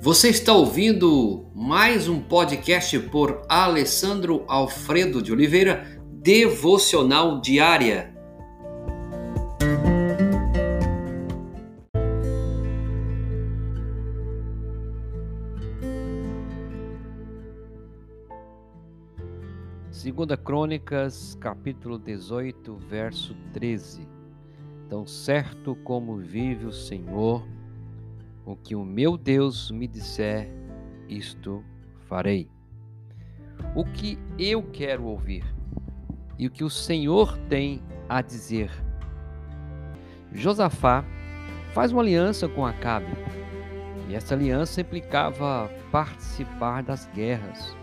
Você está ouvindo mais um podcast por Alessandro Alfredo de Oliveira, Devocional Diária. Segunda Crônicas, capítulo 18, verso 13. Tão certo como vive o Senhor, o que o meu Deus me disser, isto farei. O que eu quero ouvir e o que o Senhor tem a dizer. Josafá faz uma aliança com Acabe, e essa aliança implicava participar das guerras.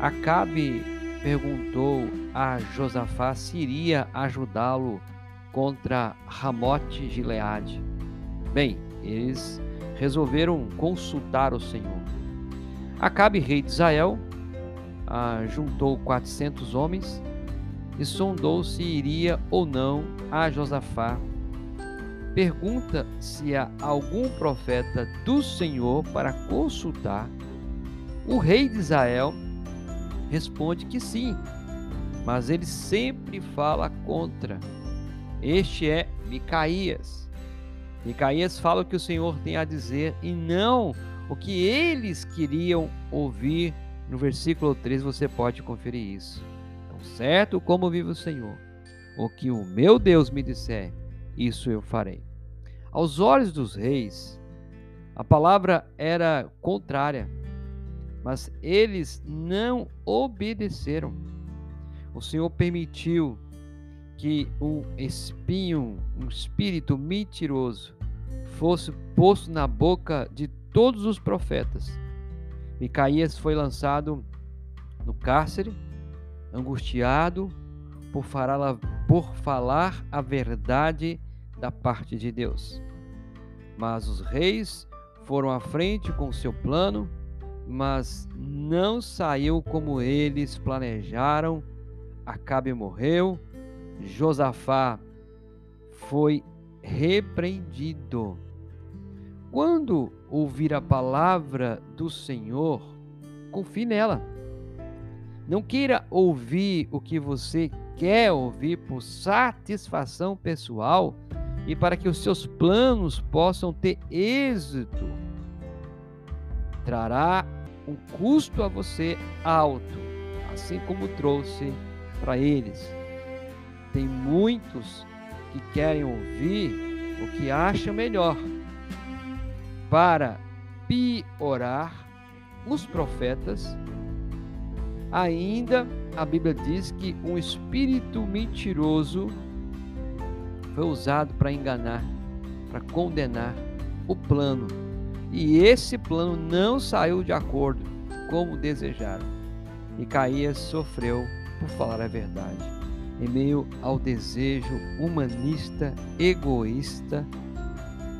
Acabe perguntou a Josafá se iria ajudá-lo contra Ramote Gileade. Bem, eles resolveram consultar o Senhor. Acabe, rei de Israel, ah, juntou 400 homens e sondou se iria ou não a Josafá. Pergunta se há algum profeta do Senhor para consultar. O rei de Israel responde que sim, mas ele sempre fala contra. Este é Micaías. Micaías fala o que o Senhor tem a dizer e não o que eles queriam ouvir. No versículo 3 você pode conferir isso. Então, certo como vive o Senhor, o que o meu Deus me disser, isso eu farei. Aos olhos dos reis, a palavra era contrária, mas eles não obedeceram. O Senhor permitiu que um espinho, um espírito mentiroso, fosse posto na boca de todos os profetas. Micaías foi lançado no cárcere, angustiado por falar, por falar a verdade da parte de Deus. Mas os reis foram à frente com seu plano, mas não saiu como eles planejaram. Acabe morreu, Josafá foi repreendido. Quando ouvir a palavra do Senhor, confie nela. Não queira ouvir o que você quer ouvir por satisfação pessoal e para que os seus planos possam ter êxito. Trará um custo a você alto, assim como trouxe para eles. Tem muitos que querem ouvir o que acham melhor para piorar os profetas. Ainda a Bíblia diz que um espírito mentiroso foi usado para enganar, para condenar o plano. E esse plano não saiu de acordo como desejaram. E Caías sofreu por falar a verdade. Em meio ao desejo humanista, egoísta,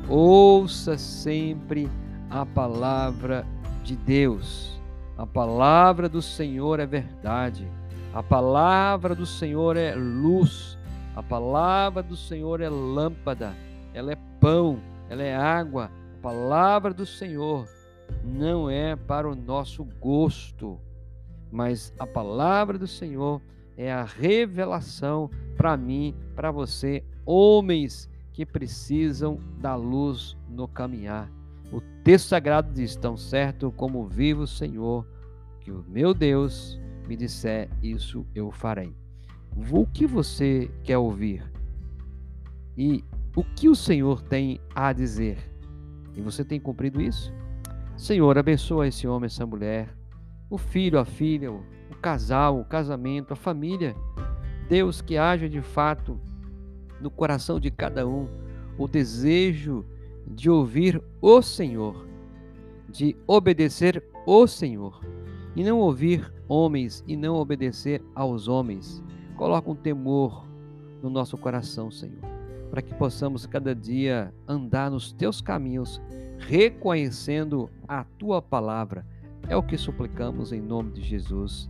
Ouça sempre a palavra de Deus. A palavra do Senhor é verdade. A palavra do Senhor é luz. A palavra do Senhor é lâmpada. Ela é pão, ela é água. A palavra do Senhor não é para o nosso gosto, mas a palavra do Senhor é a revelação para mim, para você, homens que precisam da luz no caminhar. O texto sagrado diz: Tão certo como vivo o Senhor, que o meu Deus me disser, isso eu farei. O que você quer ouvir? E o que o Senhor tem a dizer? E você tem cumprido isso? Senhor, abençoa esse homem, essa mulher, o filho, a filha, o casal, o casamento, a família. Deus, que haja de fato no coração de cada um o desejo de ouvir o Senhor, de obedecer o Senhor, e não ouvir homens e não obedecer aos homens. Coloca um temor no nosso coração, Senhor, para que possamos cada dia andar nos teus caminhos, reconhecendo a tua palavra. É o que suplicamos em nome de Jesus.